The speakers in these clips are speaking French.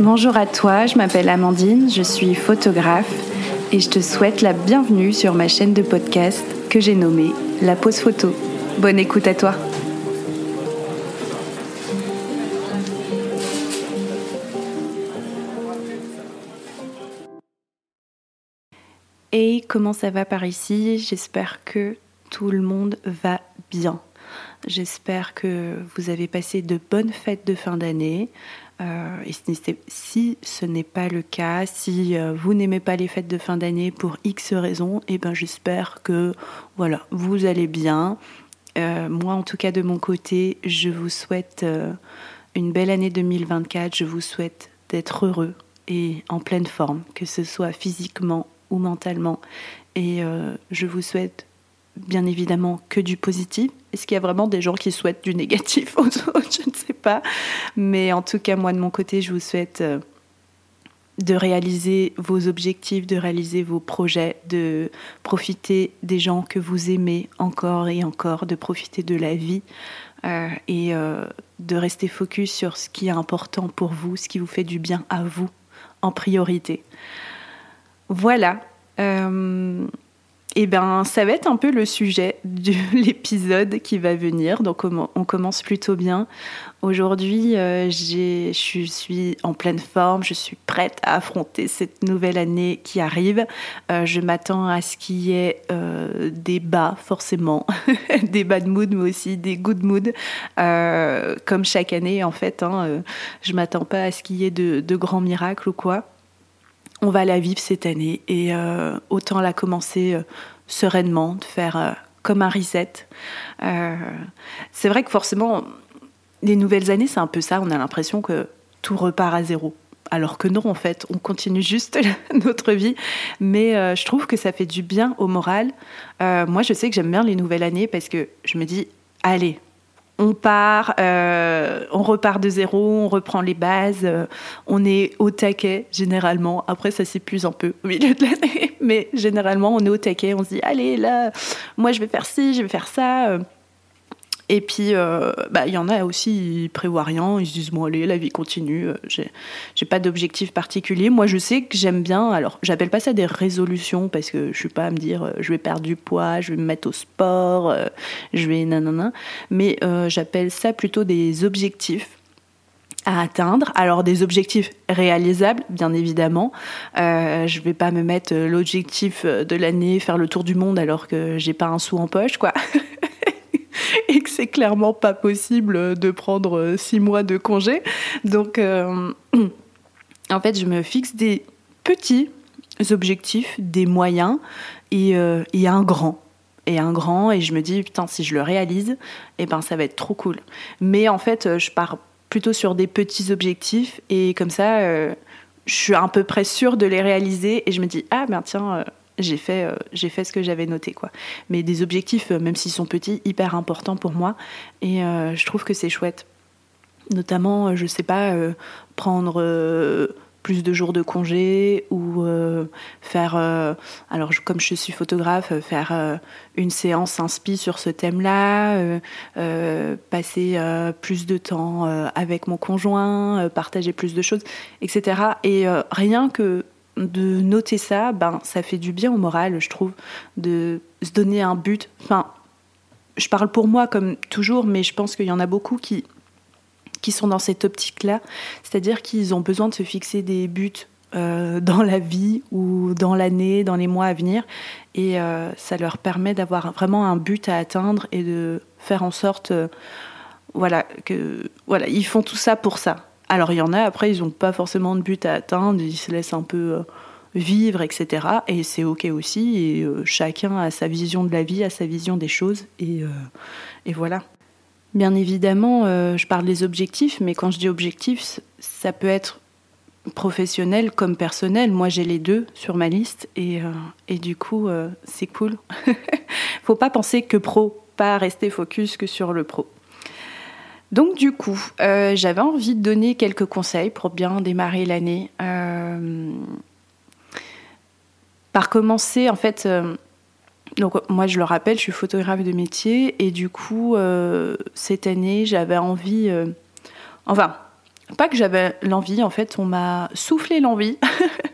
Bonjour à toi, je m'appelle Amandine, je suis photographe et je te souhaite la bienvenue sur ma chaîne de podcast que j'ai nommée La Pause Photo. Bonne écoute à toi. Et comment ça va par ici? J'espère que tout le monde va bien. J'espère que vous avez passé de bonnes fêtes de fin d'année. Euh, et si ce n'est pas le cas, si euh, vous n'aimez pas les fêtes de fin d'année pour X raisons, eh ben j'espère que voilà, vous allez bien. Euh, moi, en tout cas, de mon côté, je vous souhaite une belle année 2024. Je vous souhaite d'être heureux et en pleine forme, que ce soit physiquement ou mentalement. Et je vous souhaite bien évidemment que du positif. Est-ce qu'il y a vraiment des gens qui souhaitent du négatif aux Je ne sais pas. Mais en tout cas, moi de mon côté, je vous souhaite euh, de réaliser vos objectifs, de réaliser vos projets, de profiter des gens que vous aimez encore et encore, de profiter de la vie euh, et euh, de rester focus sur ce qui est important pour vous, ce qui vous fait du bien à vous en priorité. Voilà. Eh bien, ça va être un peu le sujet de l'épisode qui va venir. Donc, on commence plutôt bien. Aujourd'hui, euh, je suis en pleine forme, je suis prête à affronter cette nouvelle année qui arrive. Euh, je m'attends à ce qu'il y ait euh, des bas, forcément, des bad mood, mais aussi des good mood, comme chaque année, en fait. Hein, je m'attends pas à ce qu'il y ait de, de grands miracles ou quoi on va la vivre cette année et euh, autant la commencer euh, sereinement, de faire euh, comme un reset. c'est vrai que forcément, les nouvelles années, c'est un peu ça, on a l'impression que tout repart à zéro. Alors que non, en fait, on continue juste notre vie. Mais je trouve que ça fait du bien au moral. moi, je sais que j'aime bien les nouvelles années parce que je me dis, allez, on part, euh, on repart de zéro, on reprend les bases, euh, on est au taquet généralement. Après, ça s'épuise un peu au milieu de l'année, mais généralement, on est au taquet. On se dit, allez, là, moi, je vais faire ci, je vais faire ça. Euh, et puis, euh, bah, il y en a aussi, ils prévoient rien, ils se disent, bon, allez, la vie continue, euh, j'ai, pas d'objectif particulier. Moi, je sais que j'aime bien, alors, j'appelle pas ça des résolutions, parce que je suis pas à me dire, euh, je vais perdre du poids, je vais me mettre au sport, je vais nanana, mais j'appelle ça plutôt des objectifs à atteindre. Alors des objectifs réalisables, bien évidemment. Euh, je vais pas me mettre l'objectif de l'année, faire le tour du monde alors que j'ai pas un sou en poche, quoi. et que c'est clairement pas possible de prendre euh, six mois de congé. Donc, euh, en fait, je me fixe des petits objectifs, des moyens et, euh, et, un grand. Et un grand, et je me dis, putain, si je le réalise, et eh ben, ça va être trop cool. Mais en fait, je pars plutôt sur des petits objectifs, et comme ça, je suis à peu près sûre de les réaliser, et je me dis, ah ben tiens, j'ai fait, euh, fait ce que j'avais noté. Quoi. Mais des objectifs, euh, même s'ils sont petits, hyper importants pour moi. Et euh, je trouve que c'est chouette. Notamment, je sais pas, prendre plus de jours de congé ou faire, alors comme je suis photographe, faire une séance inspi sur ce thème-là, passer plus de temps avec mon conjoint, partager plus de choses, etc. Et rien que de noter ça, ben, ça fait du bien au moral, je trouve, de se donner un but. Enfin, je parle pour moi comme toujours, mais je pense qu'il y en a beaucoup qui, qui sont dans cette optique-là, c'est-à-dire qu'ils ont besoin de se fixer des buts euh, dans la vie ou dans l'année, dans les mois à venir, et euh, ça leur permet d'avoir vraiment un but à atteindre et de faire en sorte, euh, voilà, que voilà, ils font tout ça pour ça. Alors il y en a, après, ils n'ont pas forcément de but à atteindre, ils se laissent un peu euh, vivre, etc. Et c'est OK aussi, euh, chacun a sa vision de la vie, a sa vision des choses, et, euh, et voilà. Bien évidemment, je parle des objectifs, mais quand je dis objectifs, ça peut être professionnel comme personnel. Moi, j'ai les deux sur ma liste, et, et du coup, c'est cool. Faut pas penser que pro, pas rester focus que sur le pro. Donc du coup, euh, j'avais envie de donner quelques conseils pour bien démarrer l'année. Euh, par commencer, en fait, euh, donc moi je le rappelle, je suis photographe de métier et du coup, cette année, j'avais envie, enfin, pas que j'avais l'envie, en fait, on m'a soufflé l'envie.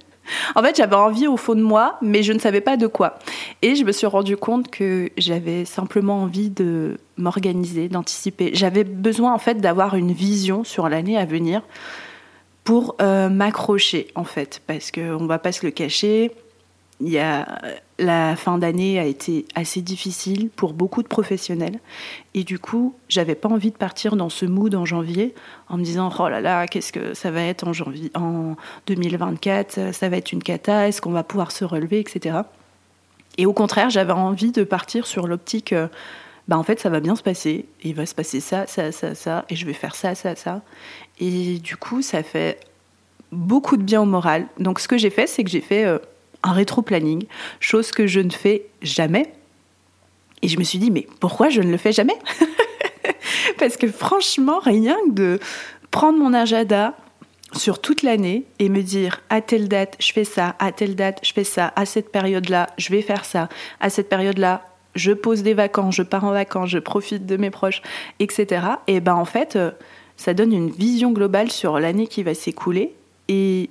en fait, j'avais envie au fond de moi, mais je ne savais pas de quoi. Et je me suis rendu compte que j'avais simplement envie de m'organiser, d'anticiper. J'avais besoin, en fait, d'avoir une vision sur l'année à venir pour euh, m'accrocher, en fait, parce qu'on ne va pas se le cacher a, la fin d'année a été assez difficile pour beaucoup de professionnels. Et du coup, j'avais pas envie de partir dans ce mood en janvier en me disant oh là là, qu'est-ce que ça va être en janvier, en 2024, ça va être une cata, est-ce qu'on va pouvoir se relever, etc. Et au contraire, j'avais envie de partir sur l'optique, euh, bah en fait, ça va bien se passer, il va se passer ça, ça, ça, ça, et je vais faire ça, ça, ça. Et du coup, ça fait beaucoup de bien au moral. Donc, ce que j'ai fait, c'est que j'ai fait euh, un rétro-planning, chose que je ne fais jamais. Et je me suis dit, mais pourquoi je ne le fais jamais? Parce que franchement, rien que de prendre mon agenda sur toute l'année et me dire à telle date je fais ça, à telle date je fais ça, à cette période-là je vais faire ça, à cette période-là je pose des vacances, je pars en vacances, je profite de mes proches, etc. Et ben en fait, euh, ça donne une vision globale sur l'année qui va s'écouler et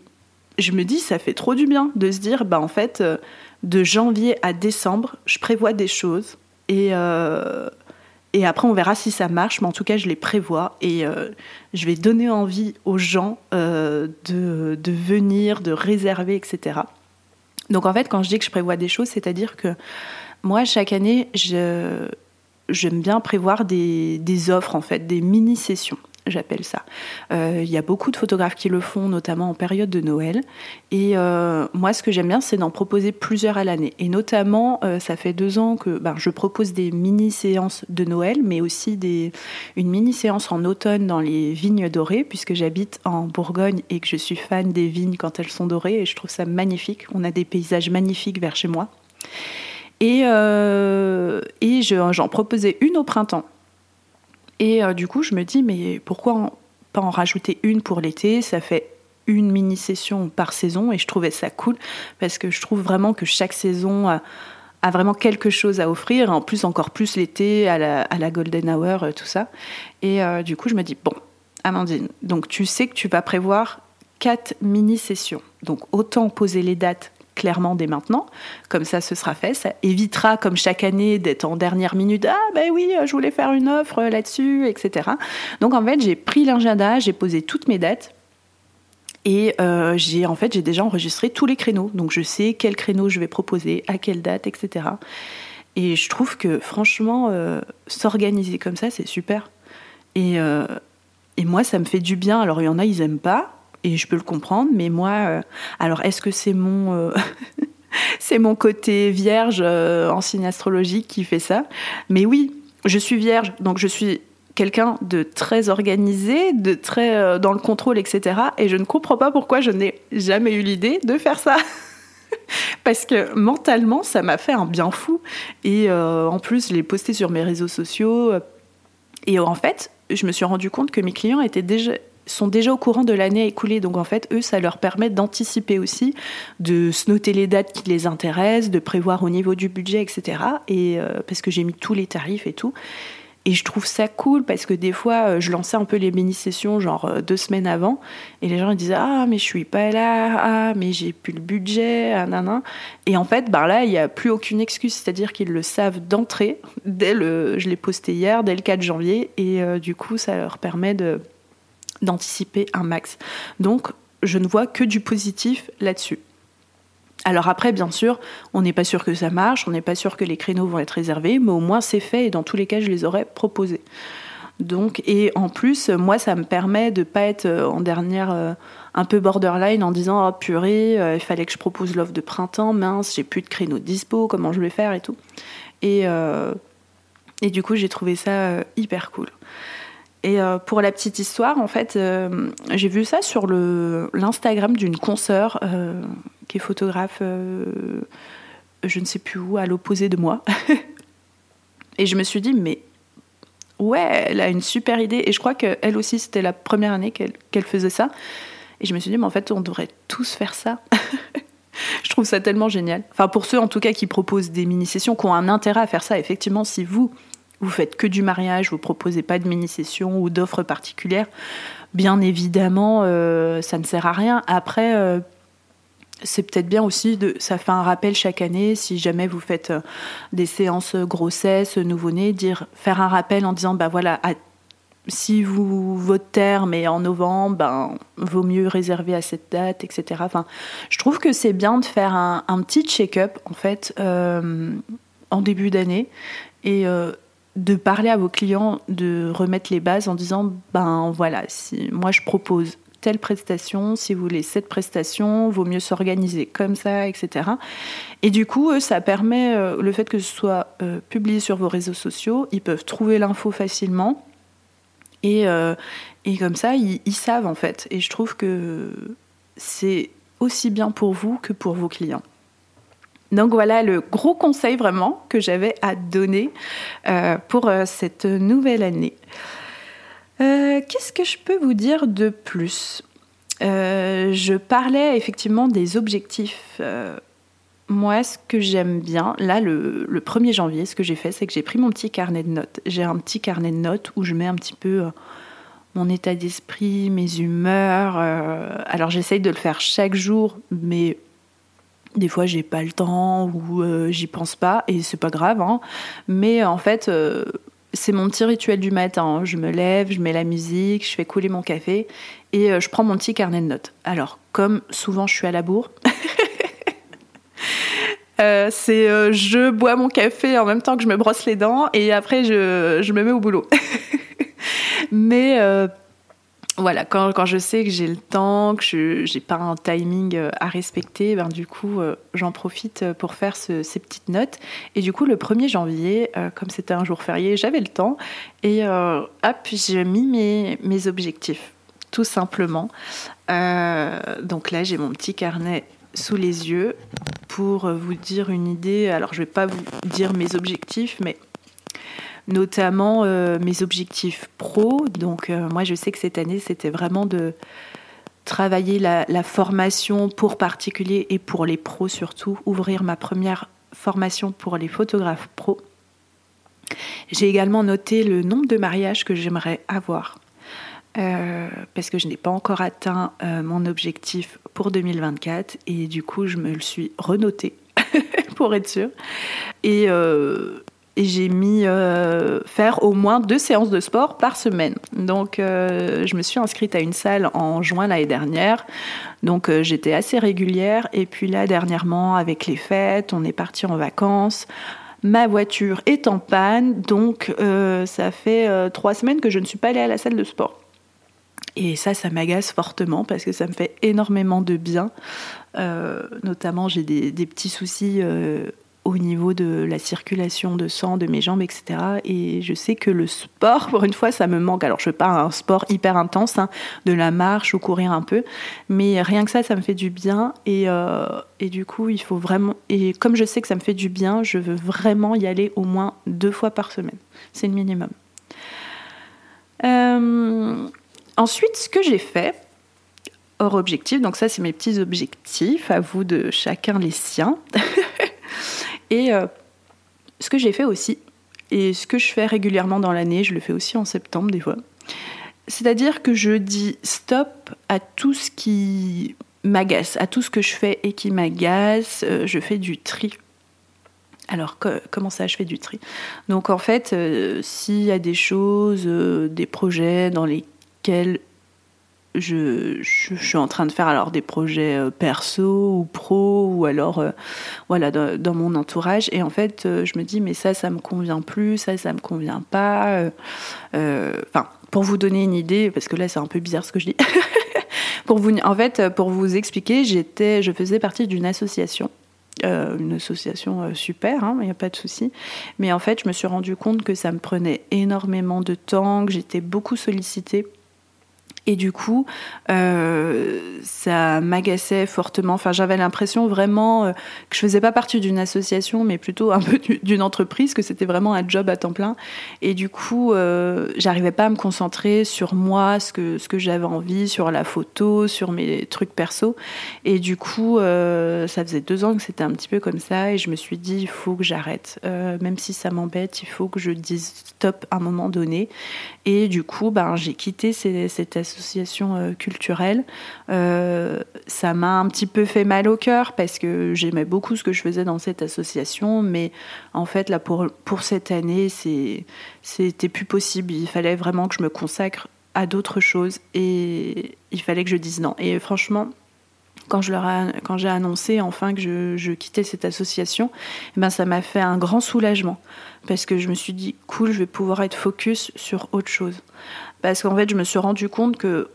je me dis, ça fait trop du bien de se dire, bah en fait, euh, de janvier à décembre, je prévois des choses et, euh, et après on verra si ça marche, mais en tout cas je les prévois et euh, je vais donner envie aux gens de, de, venir, de réserver, etc. Donc en fait, quand je dis que je prévois des choses, c'est-à-dire que moi, chaque année, j'aime bien prévoir des, des offres, en fait, des mini-sessions j'appelle ça. Euh, il y a beaucoup de photographes qui le font, notamment en période de Noël. Et euh, moi, ce que j'aime bien, c'est d'en proposer plusieurs à l'année. Et notamment, euh, ça fait deux ans que ben, je propose des mini-séances de Noël, mais aussi une mini-séance en automne dans les vignes dorées, puisque j'habite en Bourgogne et que je suis fan des vignes quand elles sont dorées. Et je trouve ça magnifique. On a des paysages magnifiques vers chez moi. Et, et j'en proposais une au printemps. Et euh, du coup, je me dis, mais pourquoi pas en rajouter une pour l'été? Ça fait une mini-session par saison et je trouvais ça cool parce que je trouve vraiment que chaque saison a, vraiment quelque chose à offrir. En plus, encore plus l'été, à la, Golden Hour, euh, tout ça. Et euh, du coup, je me dis, bon, Amandine, donc tu sais que tu vas prévoir quatre mini-sessions. Donc autant poser les dates clairement dès maintenant. Comme ça, ce sera fait. Ça évitera, comme chaque année, d'être en dernière minute. Ah, ben oui, je voulais faire une offre là-dessus, etc. Donc, en fait, j'ai pris l'agenda, j'ai posé toutes mes dates. Et euh, j'ai en fait j'ai déjà enregistré tous les créneaux, donc je sais quel créneau je vais proposer, à quelle date, etc. Et je trouve que franchement, euh, s'organiser comme ça, c'est super. Et, euh, et moi, ça me fait du bien. Alors il y en a, ils aiment pas, et je peux le comprendre, mais moi, euh, alors est-ce que c'est mon, euh, c'est mon côté vierge euh, en signe astrologique qui fait ça? Mais oui, je suis vierge, donc je suis quelqu'un de très organisé, de très dans le contrôle, etc. Et je ne comprends pas pourquoi je n'ai jamais eu l'idée de faire ça. Parce que mentalement, ça m'a fait un bien fou. Et en plus, je l'ai posté sur mes réseaux sociaux. Et en fait, je me suis rendu compte que mes clients étaient déjà sont déjà au courant de l'année écoulée. Donc en fait, eux, ça leur permet d'anticiper aussi, de se noter les dates qui les intéressent, de prévoir au niveau du budget, etc. Et euh, parce que j'ai mis tous les tarifs et tout. Et je trouve ça cool parce que des fois, euh, je lançais un peu les mini-sessions, genre euh, deux semaines avant, et les gens ils disaient Ah, mais je suis pas là, ah, mais j'ai plus le budget, ah, nan, Et en fait, ben là, il n'y a plus aucune excuse, c'est-à-dire qu'ils le savent d'entrée, dès le. Je l'ai posté hier, dès le 4 janvier, et du coup, ça leur permet de d'anticiper un max. Donc, je ne vois que du positif là-dessus. Alors après, bien sûr, on n'est pas sûr que ça marche, on n'est pas sûr que les créneaux vont être réservés, mais au moins c'est fait et dans tous les cas, je les aurais proposés. Donc, et en plus, moi, ça me permet de pas être euh, en dernière euh, un peu borderline en disant oh purée, euh, il fallait que je propose l'offre de printemps, mince, j'ai plus de créneaux dispo, comment je vais faire et tout. Et, et du coup, j'ai trouvé ça hyper cool. Et euh, pour la petite histoire, en fait, euh, j'ai vu ça sur l'Instagram d'une consoeur euh, qui est photographe, je ne sais plus où, à l'opposé de moi. et je me suis dit, mais ouais, elle a une super idée. Et je crois qu'elle aussi, c'était la première année qu'elle faisait ça. Et je me suis dit, mais en fait, on devrait tous faire ça. je trouve ça tellement génial. Enfin, pour ceux en tout cas qui proposent des mini-sessions, qui ont un intérêt à faire ça, effectivement, si vous, vous faites que du mariage, vous proposez pas de mini-session ou d'offres particulières, bien évidemment, ça ne sert à rien. Après, c'est peut-être bien aussi de ça fait un rappel chaque année si jamais vous faites euh, des séances grossesse nouveau-né dire faire un rappel en disant bah voilà si vous votre terme est en novembre ben vaut mieux réserver à cette date etc enfin je trouve que c'est bien de faire un, petit check-up en fait euh, en début d'année et euh, de parler à vos clients, de remettre les bases en disant ben voilà, si moi je propose telle prestation, si vous voulez cette prestation, vaut mieux s'organiser comme ça, etc. Et du coup, ça permet, euh, le fait que ce soit euh, publié sur vos réseaux sociaux, ils peuvent trouver l'info facilement. Et, euh, et comme ça, ils, ils, savent en fait. Et je trouve que c'est aussi bien pour vous que pour vos clients. Donc voilà le gros conseil vraiment que j'avais à donner pour cette nouvelle année. Euh, qu'est-ce que je peux vous dire de plus? Euh, Je parlais effectivement des objectifs. Euh, moi, ce que j'aime bien, là, le, 1er janvier, ce que j'ai fait, c'est que j'ai pris mon petit carnet de notes. J'ai un petit carnet de notes où je mets un petit peu mon état d'esprit, mes humeurs. alors, j'essaye de le faire chaque jour, mais des fois, j'ai pas le temps ou j'y pense pas, et c'est pas grave. Hein. Mais en fait, c'est mon petit rituel du matin. Je me lève, je mets la musique, je fais couler mon café et euh, je prends mon petit carnet de notes. Alors, comme souvent je suis à la bourre, euh, c'est euh, je bois mon café en même temps que je me brosse les dents et après je, je me mets au boulot. Mais voilà, quand, quand, je sais que j'ai le temps, que je n'ai pas un timing euh, à respecter, ben, du coup, euh, j'en profite euh, pour faire ces petites notes. Et du coup, le 1er janvier, comme c'était un jour férié, j'avais le temps. Et hop, j'ai mis mes, mes, objectifs, tout simplement. donc là, j'ai mon petit carnet sous les yeux pour vous dire une idée. Alors, je ne vais pas vous dire mes objectifs, mais notamment euh, mes objectifs pro. Donc euh, moi je sais que cette année c'était vraiment de travailler la, formation pour particuliers et pour les pros surtout, ouvrir ma première formation pour les photographes pros. J'ai également noté le nombre de mariages que j'aimerais avoir. Euh, parce que je n'ai pas encore atteint mon objectif pour 2024 et du coup je me le suis renoté pour être sûr. Et, et j'ai mis euh, faire au moins deux séances de sport par semaine. Donc euh, je me suis inscrite à une salle en juin l'année dernière. Donc euh, j'étais assez régulière et puis là dernièrement avec les fêtes, on est parti en vacances. Ma voiture est en panne, donc ça fait trois semaines que je ne suis pas allée à la salle de sport. Et ça, ça m'agace fortement parce que ça me fait énormément de bien. notamment, j'ai des, des, petits soucis au niveau de la circulation de sang de mes jambes, etc. Et je sais que le sport, pour une fois, ça me manque. Alors, je ne pas un sport hyper intense, hein, de la marche ou courir un peu, mais rien que ça, ça me fait du bien. Et, euh, et, du coup, il faut vraiment. Et comme je sais que ça me fait du bien, je veux vraiment y aller au moins deux fois par semaine. C'est le minimum. Euh, ensuite, ce que j'ai fait, hors objectif, donc ça, c'est mes petits objectifs, à vous de chacun les siens. Et euh, ce que j'ai fait aussi, et ce que je fais régulièrement dans l'année, je le fais aussi en septembre des fois, c'est-à-dire que je dis stop à tout ce qui m'agace, à tout ce que je fais et qui m'agace, euh, je fais du tri. Alors, comment ça, je fais du tri? Donc, en fait, euh, s'il y a des choses, des projets dans lesquels je, suis en train de faire alors des projets euh, perso ou pro ou alors euh, voilà dans, mon entourage et en fait euh, je me dis mais ça ça me convient plus ça ça me convient pas enfin pour vous donner une idée parce que là c'est un peu bizarre ce que je dis pour vous en fait pour vous expliquer j'étais je faisais partie d'une association une association super, il hein, n'y a pas de souci. Mais en fait, je me suis rendu compte que ça me prenait énormément de temps, que j'étais beaucoup sollicitée et du coup, euh, ça m'agaçait fortement. Enfin, j'avais l'impression vraiment euh, que je faisais pas partie d'une association, mais plutôt un peu d'une entreprise, que c'était vraiment un job à temps plein. Et du coup, euh, j'arrivais pas à me concentrer sur moi, ce que, ce que j'avais envie, sur la photo, sur mes trucs perso. Et du coup, euh, ça faisait deux ans que c'était un petit peu comme ça. Et je me suis dit, il faut que j'arrête. même si ça m'embête, il faut que je dise stop à un moment donné. Et du coup, ben, j'ai quitté cette association culturelle. Euh, ça m'a un petit peu fait mal au cœur parce que j'aimais beaucoup ce que je faisais dans cette association, mais en fait, là, pour, pour cette année, c'était plus possible. Il fallait vraiment que je me consacre à d'autres choses et il fallait que je dise non. Et franchement, quand je leur quand j'ai annoncé enfin que je, je quittais cette association, eh ben ça m'a fait un grand soulagement parce que je me suis dit cool, je vais pouvoir être focus sur autre chose. Parce qu'en fait, je me suis rendu compte que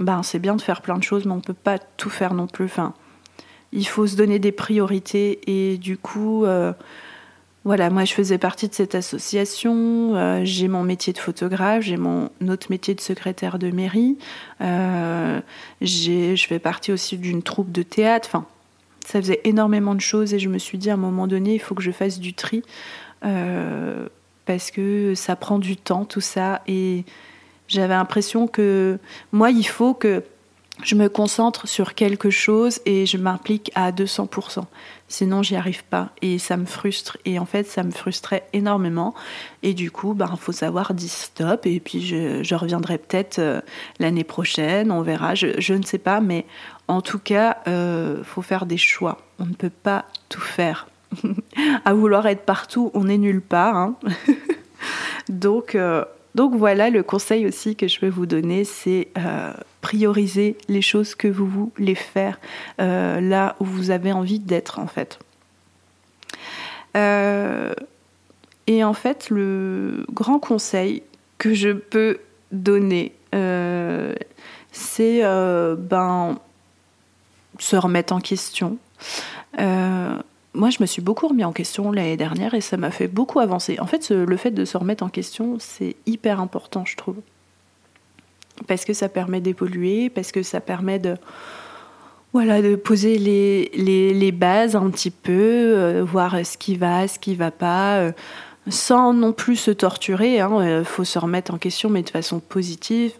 ben, c'est bien de faire plein de choses, mais on peut pas tout faire non plus. Enfin, il faut se donner des priorités. Et du coup, euh, voilà, moi je faisais partie de cette association. Euh, j'ai mon métier de photographe, j'ai mon autre métier de secrétaire de mairie. Euh, je fais partie aussi d'une troupe de théâtre. Enfin, ça faisait énormément de choses et je me suis dit à un moment donné, il faut que je fasse du tri. parce que ça prend du temps, tout ça. Et j'avais l'impression que moi, il faut que je me concentre sur quelque chose et je m'implique à 200%. Sinon, j'y arrive pas et ça me frustre. Et en fait, ça me frustrait énormément. Et du coup, il ben, faut savoir dire stop. Et puis, je, reviendrai peut-être euh, l'année prochaine. On verra. Je, ne sais pas. Mais en tout cas, euh, faut faire des choix. On ne peut pas tout faire. à vouloir être partout, on n'est nulle part. Hein. Donc, euh, donc voilà, le conseil aussi que je peux vous donner, c'est euh, prioriser les choses que vous voulez faire euh, là où vous avez envie d'être en fait. Euh, et en fait, le grand conseil que je peux donner, c'est ben, se remettre en question moi, je me suis beaucoup remis en question l'année dernière et ça m'a fait beaucoup avancer. En fait, le fait de se remettre en question, c'est hyper important, je trouve. Parce que ça permet d'évoluer, parce que ça permet de, voilà, de poser les, les, bases un petit peu, euh, voir ce qui va, ce qui va pas, euh, sans non plus se torturer. Il hein, euh, faut se remettre en question, mais de façon positive,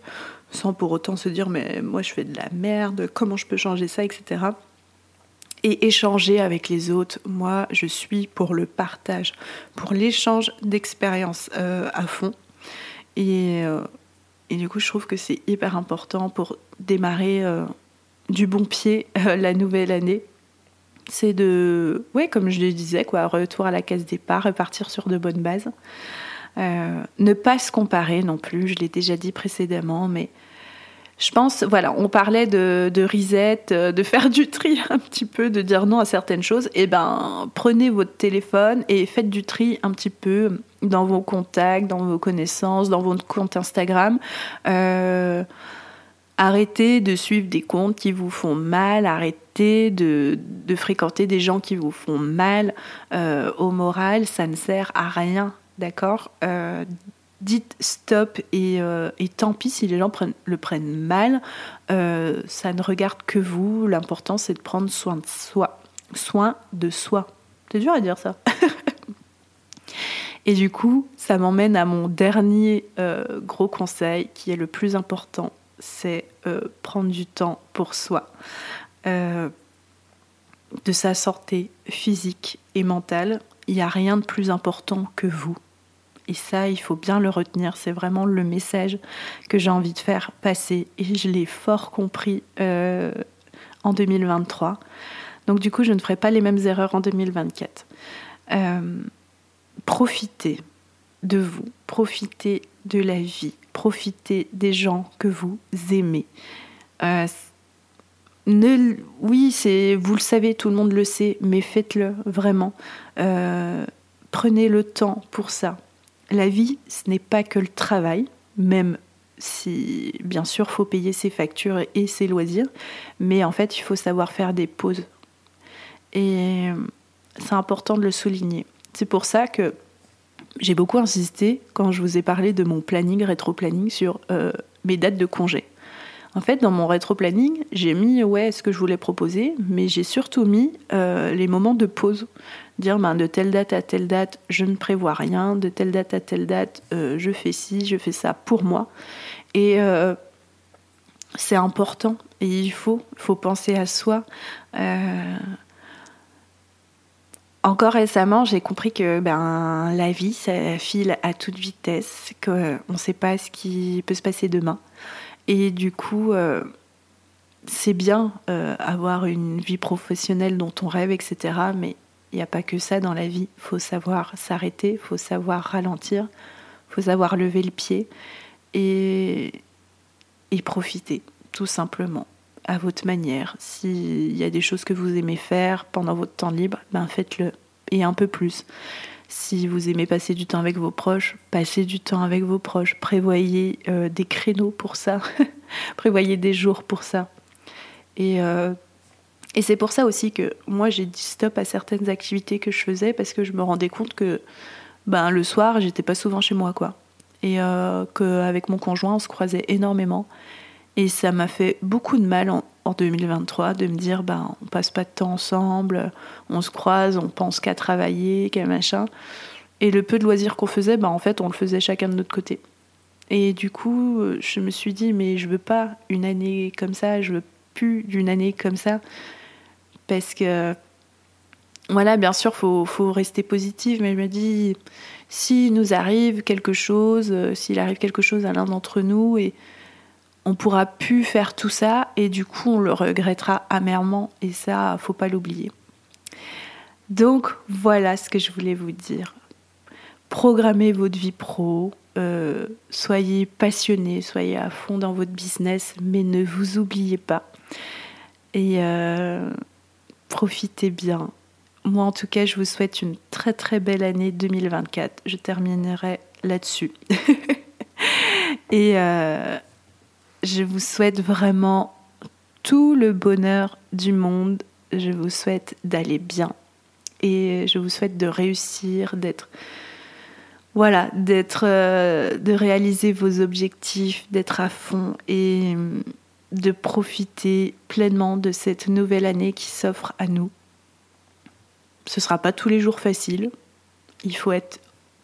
sans pour autant se dire mais moi je fais de la merde, comment je peux changer ça, etc et échanger avec les autres. Moi, je suis pour le partage, pour l'échange d'expériences à fond. Et, et, du coup, je trouve que c'est hyper important pour démarrer euh, du bon pied la nouvelle année. C'est de, ouais, comme je le disais, quoi, retour à la case départ, repartir sur de bonnes bases. ne pas se comparer non plus, je l'ai déjà dit précédemment, mais je pense, voilà, on parlait de, de reset, euh, de faire du tri un petit peu, de dire non à certaines choses. Eh ben, prenez votre téléphone et faites du tri un petit peu dans vos contacts, dans vos connaissances, dans votre compte Instagram. Euh, arrêtez de suivre des comptes qui vous font mal, arrêtez de, de fréquenter des gens qui vous font mal euh, au moral, ça ne sert à rien, d'accord? Dites stop euh, et, tant pis si les gens le prennent mal. Euh, ça ne regarde que vous. L'important, c'est de prendre soin de soi. Soin de soi. C'est dur à dire ça. et du coup, ça m'emmène à mon dernier euh, gros conseil qui est le plus important. C'est prendre du temps pour soi. de sa santé physique et mentale. Il n'y a rien de plus important que vous. Et ça, il faut bien le retenir. C'est vraiment le message que j'ai envie de faire passer. Et je l'ai fort compris euh, en 2023. Donc du coup, je ne ferai pas les mêmes erreurs en 2024. Euh, profitez de vous, profitez de la vie, profitez des gens que vous aimez. Euh, ne, oui, c'est, vous le savez, tout le monde le sait, mais faites-le vraiment. prenez le temps pour ça la vie, ce n'est pas que le travail, même si bien sûr faut payer ses factures et ses loisirs, mais en fait il faut savoir faire des pauses. Et c'est important de le souligner. C'est pour ça que j'ai beaucoup insisté quand je vous ai parlé de mon planning, rétro-planning, sur euh, mes dates de congé. En fait, dans mon rétro-planning, j'ai mis ouais ce que je voulais proposer, mais j'ai surtout mis euh, les moments de pause. Dire ben, de telle date à telle date, je ne prévois rien, de telle date à telle date, euh, je fais ci, je fais ça pour moi. Et euh, c'est important, et il faut, faut penser à soi. Encore récemment, j'ai compris que ben, la vie, ça file à toute vitesse, qu'on ne sait pas ce qui peut se passer demain. Et du coup, euh, c'est bien euh, avoir une vie professionnelle dont on rêve, etc. Mais il n'y a pas que ça dans la vie. Il faut savoir s'arrêter, il faut savoir ralentir, il faut savoir lever le pied et, et profiter, tout simplement à votre manière. S'il y a des choses que vous aimez faire pendant votre temps libre, ben faites-le. Et un peu plus. Si vous aimez passer du temps avec vos proches, passez du temps avec vos proches. Prévoyez euh, des créneaux pour ça. Prévoyez des jours pour ça. Et, euh, et c'est pour ça aussi que moi j'ai dit stop à certaines activités que je faisais parce que je me rendais compte que ben, le soir j'étais pas souvent chez moi quoi. Et euh, qu'avec mon conjoint on se croisait énormément. Et ça m'a fait beaucoup de mal en, 2023 de me dire, ben, on passe pas de temps ensemble, on se croise, on pense qu'à travailler, qu'à machin. Et le peu de loisirs qu'on faisait, ben, en fait, on le faisait chacun de notre côté. Et du coup, je me suis dit, mais je veux pas une année comme ça, je veux plus d'une année comme ça. Parce que, voilà, bien sûr, faut, faut rester positive, mais je me dis, s'il nous arrive quelque chose, s'il arrive quelque chose à l'un d'entre nous, et on pourra plus faire tout ça et du coup on le regrettera amèrement et ça faut pas l'oublier. Donc voilà ce que je voulais vous dire. Programmez votre vie pro, euh, soyez passionné, soyez à fond dans votre business, mais ne vous oubliez pas. Et euh, profitez bien. Moi en tout cas je vous souhaite une très très belle année 2024. Je terminerai là-dessus. et euh, je vous souhaite vraiment tout le bonheur du monde. Je vous souhaite d'aller bien. Et je vous souhaite de réussir, d'être. Voilà, d'être. Euh, de réaliser vos objectifs, d'être à fond et de profiter pleinement de cette nouvelle année qui s'offre à nous. Ce ne sera pas tous les jours facile. Il faut être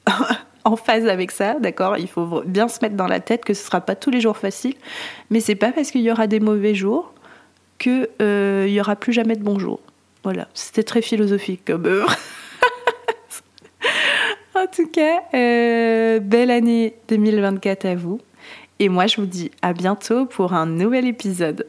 en phase avec ça, d'accord? Il faut bien se mettre dans la tête que ce sera pas tous les jours facile, mais c'est pas parce qu'il y aura des mauvais jours qu'il euh, y aura plus jamais de bons jours. Voilà, c'était très philosophique comme euh, en tout cas, euh, belle année 2024 à vous. Et moi, je vous dis à bientôt pour un nouvel épisode.